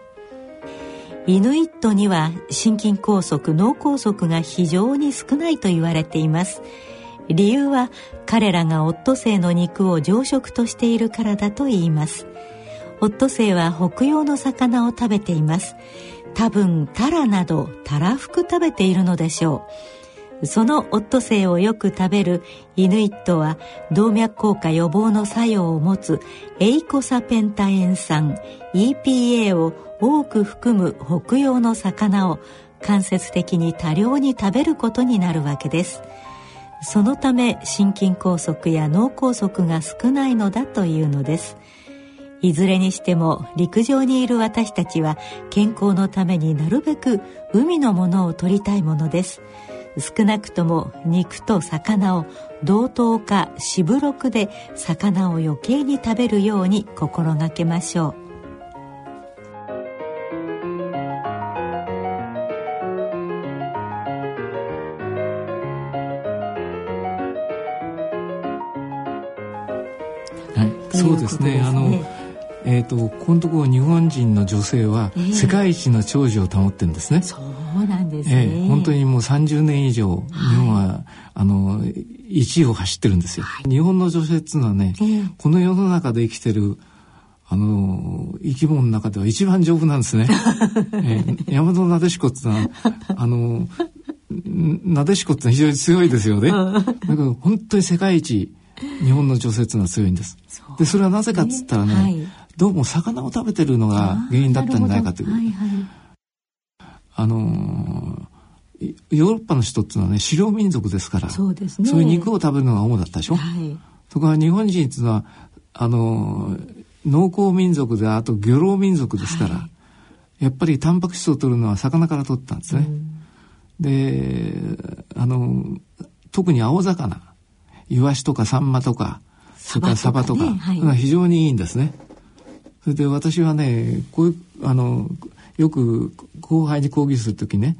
イヌイットには心筋梗塞脳梗塞が非常に少ないと言われています。理由は彼らがオットセイの肉を常食としているからだと言います。オットセイは北洋の魚を食べています。多分タラなどタラフク食べているのでしょう。そのオットセイをよく食べるイヌイットは動脈硬化予防の作用を持つエイコサペンタエン酸 EPA を多く含む北洋の魚を間接的に多量に食べることになるわけです。そのため心筋梗塞や脳梗塞が少ないのだというのです。いずれにしても陸上にいる私たちは健康のためになるべく海のものを取りたいものです。少なくとも肉と魚を同等か四分六で魚を余計に食べるように心がけましょうそうですね。あの、えと、ここのところ日本人の女性は世界一の長寿を保ってるんですね。えー、そうなんですね。えー、本当にもう30年以上、日本は、はい、あの、1位を走ってるんですよ。はい、日本の女性っていうのはね、えー、この世の中で生きてるあの生き物の中では一番丈夫なんですね。えー、山本なでしこっていうのはあのなでしこってのは非常に強いですよね。だから本当に世界一日本の女性っていうのは強いんです。でそれはなぜかっつったらね、はい、どうも魚を食べてるのが原因だったんじゃないかという。はいはい、あのー、ヨーロッパの人っていうのはね狩猟民族ですからそうです、ね、そういう肉を食べるのが主だったでしょ？はい、とか日本人っていうのはあのー、農耕民族であと漁労民族ですから、はい、やっぱりタンパク質を取るのは魚から取ったんですね。であの特に青魚イワシとかサンマとかそれからサバとか、ねはい、非常にいいんですね。それで私はねこういうあのよく後輩に講義する時ね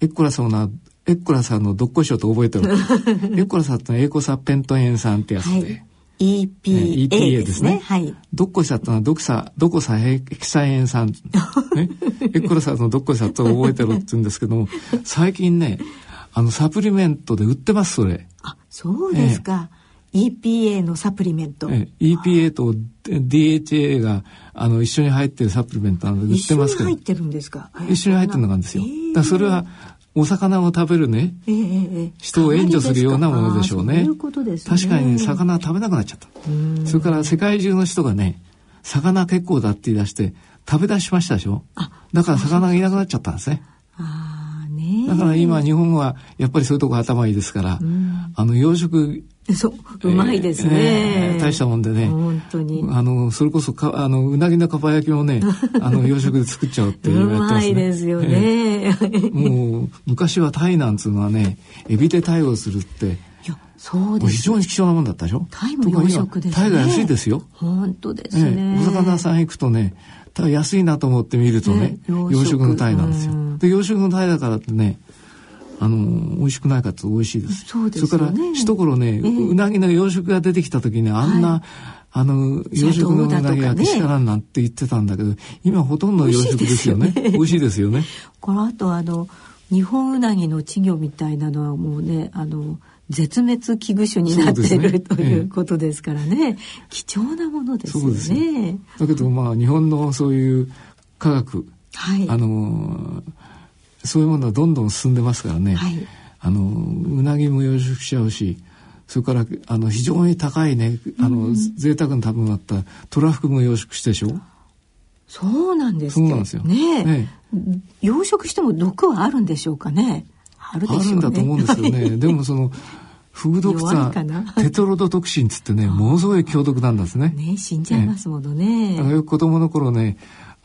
エッコラさんのエッコラさんのどっこいしょと覚えてる エッコラさんってエーコサペントエン酸ってやつで。はい EPA, EPA ですね。はい。どっこいさってのはどくさ、どこさヘキサエン酸。ね。エッコラさんのどっこいさと覚えてるって言うんですけども、最近ね、あの、サプリメントで売ってます、それ。あ、そうですか。えー、EPA のサプリメント。えー、EPA と DHA があの一緒に入ってるサプリメントなので売ってますけど。一緒に入ってるんですか？一緒に入ってるのがあるんですよ。えー、だそれはお魚を食べるね、えー、人を援助するようなものでしょうね。ううね確かにね、魚食べなくなっちゃった。それから世界中の人がね、魚結構だって言い出して食べ出しましたでしょ？だから魚がいなくなっちゃったんですね。だから今日本はやっぱりそういうとこ頭いいですから、うん、あの養殖 そううまいですね、えー、大したもんでね。本当に。あのそれこそかあのうなぎのかば焼きもね あの養殖で作っちゃうって言われてますね。うまいですよね、えー、もう昔はタイなんつうのはねエビでタイをするってそうです、非常に貴重なもんだったでしょ？タイも養殖ですね。タイが安いですよ。本当ですね。ええ、お魚さん行くとね、ただ安いなと思って見るとね、ね養殖。のタイなんですよ。で、養殖のタイだからってね、あの美味しくないかと美味しいです。そうです、ね、それから一頃ね、えー、うなぎの養殖が出てきた時にあんな、はい、あの養殖のうなぎはけしからんなんて言ってたんだけど、今ほとんど養殖ですよね。美味しいですよね。この後あの日本うなぎの稚魚みたいなのはもうねあの絶滅危惧種になっている、ね、ということですからね、ええ、貴重なものですよね。だけどまあ日本のそういう科学、はい、あのそういうものはどんどん進んでますからね、はい、あのうなぎも養殖しちゃうしそれからあの非常に高いねあの、うん、贅沢な食べ物だったトラフグも養殖してでしょ？そうなんですそうなんですよ。ねね養殖しても毒はあるんでしょうかね？あるでしょうね。あるんだと思うんですよね。でもそのフグ毒さテトロドトクシンつってねものすごい強毒なんですね。ね死んじゃいますものね、だからよく子供の頃ね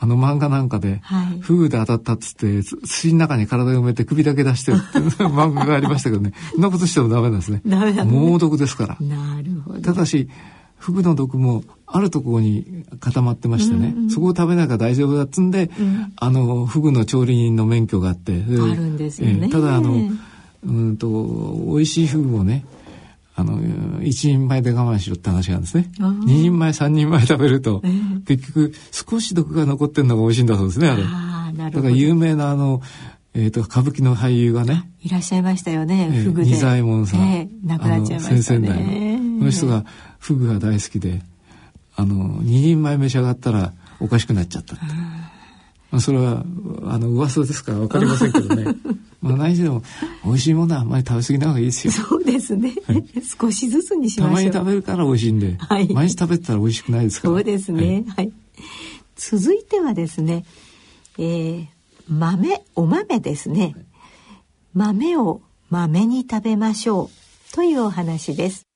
あの漫画なんかで、はい、フグで当たったっつって土の中に体を埋めて首だけ出してるって 漫画がありましたけどね。そんなことしてもダメなんですね。ダメだ、ね、猛毒ですから。なるほど。ただしフグの毒もあるところに固まってましてね、うんうん、そこを食べなきゃ大丈夫だっつんで、うん、あのフグの調理人の免許があってあるんですよね、えただあのうんと美味しいフグをねあの一人前で我慢しろって話なんですね。二人前三人前食べると、えー、結局少し毒が残ってるのが美味しいんだそうですねあれ。あなるほど。だから有名なあのえっ、ー、と歌舞伎の俳優がねいらっしゃいましたよね、えー、フグで。二左衛門さん、えー、亡くなっちゃいましたね先々代のこの人がフグが大好きであの二人前召し上がったらおかしくなっちゃったって。まあ、それはあの噂ですから分かりませんけどね。まあ何しろ美味しいものはあんまり食べ過ぎない方がいいですよそうですね、はい、少しずつにしましょう。たまに食べるから美味しいんで、はい、毎日食べたら美味しくないですから。そうですね、はい、はい、続いてはですね、えー、豆お豆ですね。豆を豆に食べましょうというお話です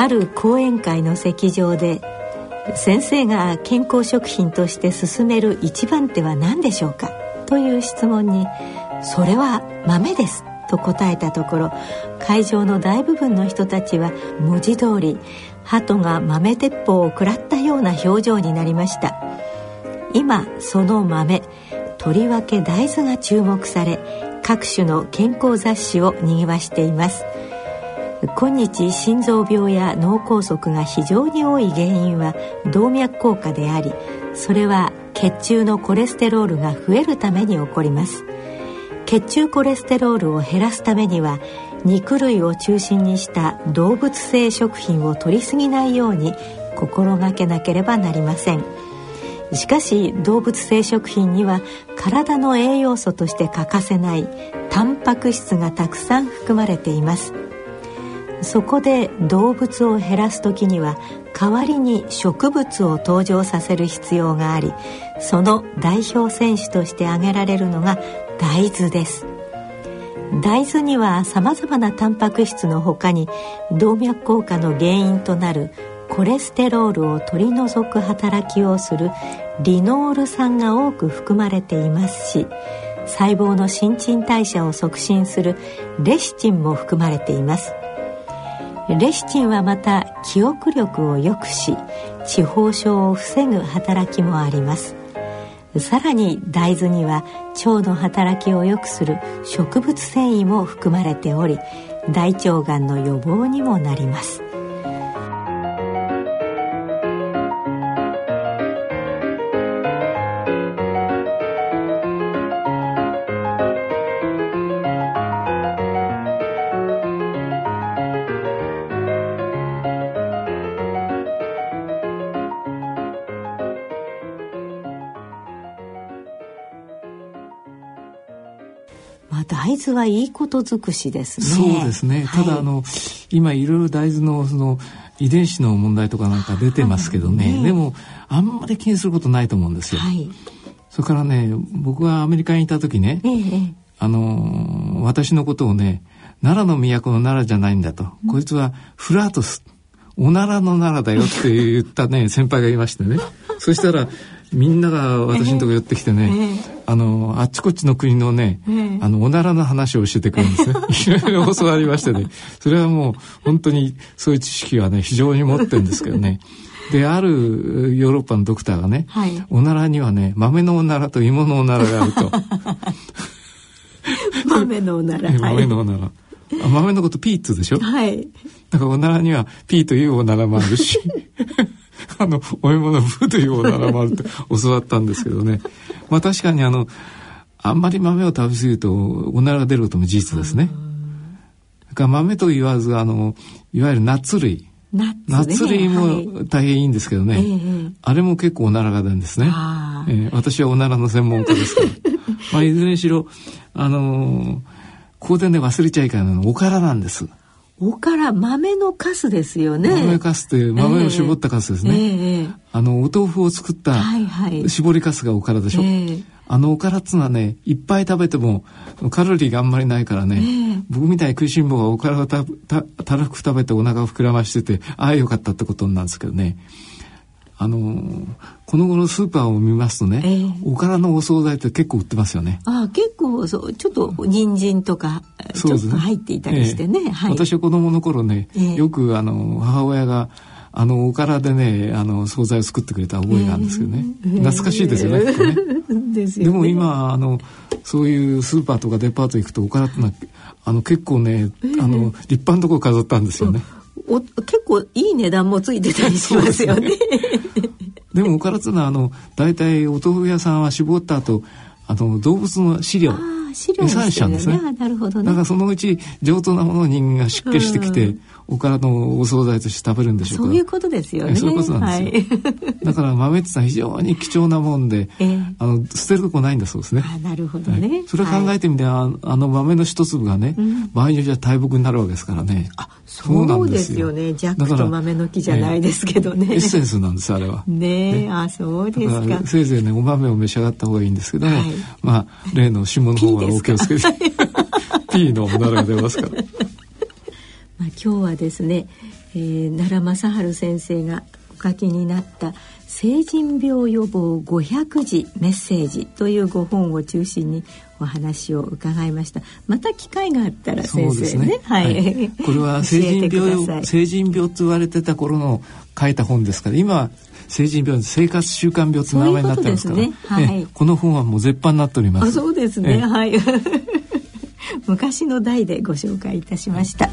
ある講演会の席上で先生が健康食品として勧める一番手は何でしょうかという質問に「それは豆です」と答えたところ会場の大部分の人たちは文字通り鳩が豆鉄砲を食らったような表情になりました。今その豆とりわけ大豆が注目され各種の健康雑誌を賑わしています。今日心臓病や脳梗塞が非常に多い原因は動脈硬化でありそれは血中のコレステロールが増えるために起こります。血中コレステロールを減らすためには肉類を中心にした動物性食品を摂りすぎないように心がけなければなりません。しかし動物性食品には体の栄養素として欠かせないタンパク質がたくさん含まれています。そこで動物を減らす時には代わりに植物を登場させる必要がありその代表選手として挙げられるのが大豆です。大豆にはさまざまなタンパク質のほかに動脈硬化の原因となるコレステロールを取り除く働きをするリノール酸が多く含まれていますし細胞の新陳代謝を促進するレシチンも含まれています。レシチンはまた記憶力を良くし地方症を防ぐ働きもあります。さらに大豆には腸の働きを良くする植物繊維も含まれており大腸がんの予防にもなります。豆はいいこと尽くしですね。そうですね。はい、ただあの今いろいろ大豆のその遺伝子の問題とかなんか出てますけどね。ねでもあんまり気にすることないと思うんですよ。はい、それからね、僕がアメリカにいた時ね、ええ、あの私のことをね、奈良の都の奈良じゃないんだと、うん、こいつはフラートス。おならの奈良だよって言ったね、先輩がいましてね。そしたら、みんなが私のとこ寄ってきてね、えー、あのあっちこっちの国のね、えー、あのおならの話を教えてくるんですね いろいろ教わりましてね。それはもう本当にそういう知識はね非常に持ってるんですけどね。であるヨーロッパのドクターがね、はい、おならにはね豆のおならと芋のおならがあると。豆のおなら。豆のおなら、豆のことピーツでしょ？はい。だからおならにはピーというおならもあるし あの、お芋の風というおならもあるって 教わったんですけどね。まあ確かにあの、あんまり豆を食べ過ぎるとおならが出ることも事実ですね。だから豆と言わず、あの、いわゆるナッツ類。ナッツ、類も大変いいんですけどね、はいあれも結構おならが出るんですね、えー、私はおならの専門家ですから。まあいずれにしろあのー、ここでね忘れちゃいけないのはおからなんですおから豆のかすですよね。豆かすって豆を絞ったかすですね、えー、あのお豆腐を作った絞りかすがおからでしょ、えー、あのおからっつうのはねいっぱい食べてもカロリーがあんまりないからね、えー、僕みたいに食いしん坊がおからをたたたらふく食べてお腹を膨らましててああよかったってことなんですけどねあのこの頃スーパーを見ますとね、えー、おからのお惣菜って結構売ってますよね。あ結構そうちょっと人参とかちょっと入っていたりしてね。えーはい、私は子供の頃ね、えー、よくあの母親があのおからでねあの惣菜を作ってくれた覚えがあるんですけどね、懐かしいですよね。ね。でも今あのそういうスーパーとかデパート行くとおからってのはあの結構ね、あの立派なとこ飾ったんですよね。お結構いい値段もついてたりしますよね。でもおからつのはあの大体お豆腐屋さんは絞った後あの動物の飼料飼料にしちゃうんですね。なるほど、ね、だからそのうち上等なものを人間が出家してきて、うん、おからのお惣菜として食べるんでしょうか？そういうことですよね。そういうことなんですよ。はい、だから豆ってのは非常に貴重なもんで、えー、あの捨てるとこないんだそうですね。あなるほどね。はい、それを考えてみて、はい、あの豆の一粒がね、うん、場合によっては大木になるわけですからね。あそうですよね。ジャックと豆の木じゃないですけどね。エッセンスなんですあれは。ねあそうですか。せいぜいねお豆を召し上がった方がいいんですけども、まあ例の下の方はお気をつけて。P のおならが出ますから。まあ今日はですね、えー、奈良正治先生がお書きになった成人病予防500字メッセージというご本を中心にお話を伺いました。また機会があったら先生ね、ね、はい、はい、これは 成人病成人病と言われてた頃の書いた本ですから今成人病生活習慣病という名前になってますから。ね、はい、この本はもう絶版になっております。そうですね。はい。昔の代でご紹介いたしました、野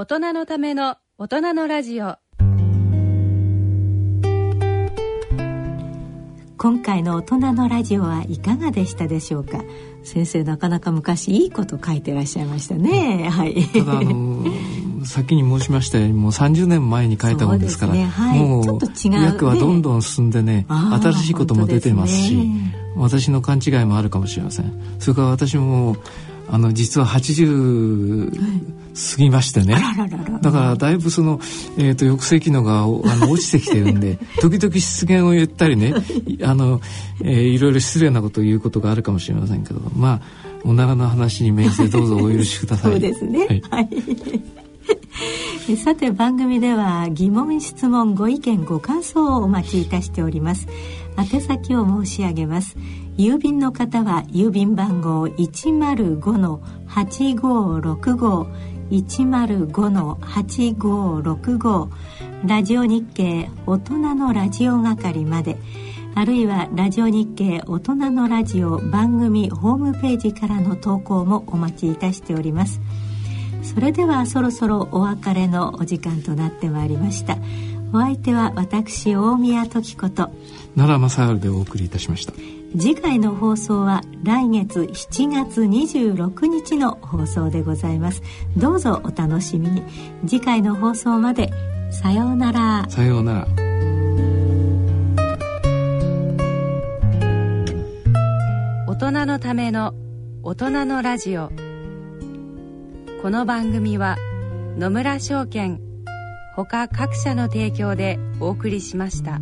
大人のための大人のラジオ。今回の大人のラジオはいかがでしたでしょうか？先生なかなか昔いいこと書いてらっしゃいましたね、はい。ただあの 先に申しましたようにもう30年前に書いたものですから、ね。はい、もう医薬はどんどん進んでね新しいことも出てますし、ね、私の勘違いもあるかもしれません。それから私もあの実は80過ぎましてね、だからだいぶその、えーと、抑制機能があの 落ちてきてるんで時々失言を言ったりねあの、えー、いろいろ失礼なことを言うことがあるかもしれませんけどまあおならの話に免じてどうぞお許しください。そうですね、はい、はい。さて番組では疑問質問ご意見ご感想をお待ちいたしております。宛先を申し上げます郵便の方は郵便番号105-8565 105-8565ラジオ日経大人のラジオ係まであるいはラジオ日経大人のラジオ番組ホームページからの投稿もお待ちいたしております。それではそろそろお別れのお時間となってまいりました。お相手は私大宮時子と奈良正治でお送りいたしました。次回の放送は来月7月26日の放送でございます。どうぞお楽しみに。次回の放送まで。さようなら。さようなら。大人のための大人のラジオ。この番組は野村証券ほか各社の提供でお送りしました。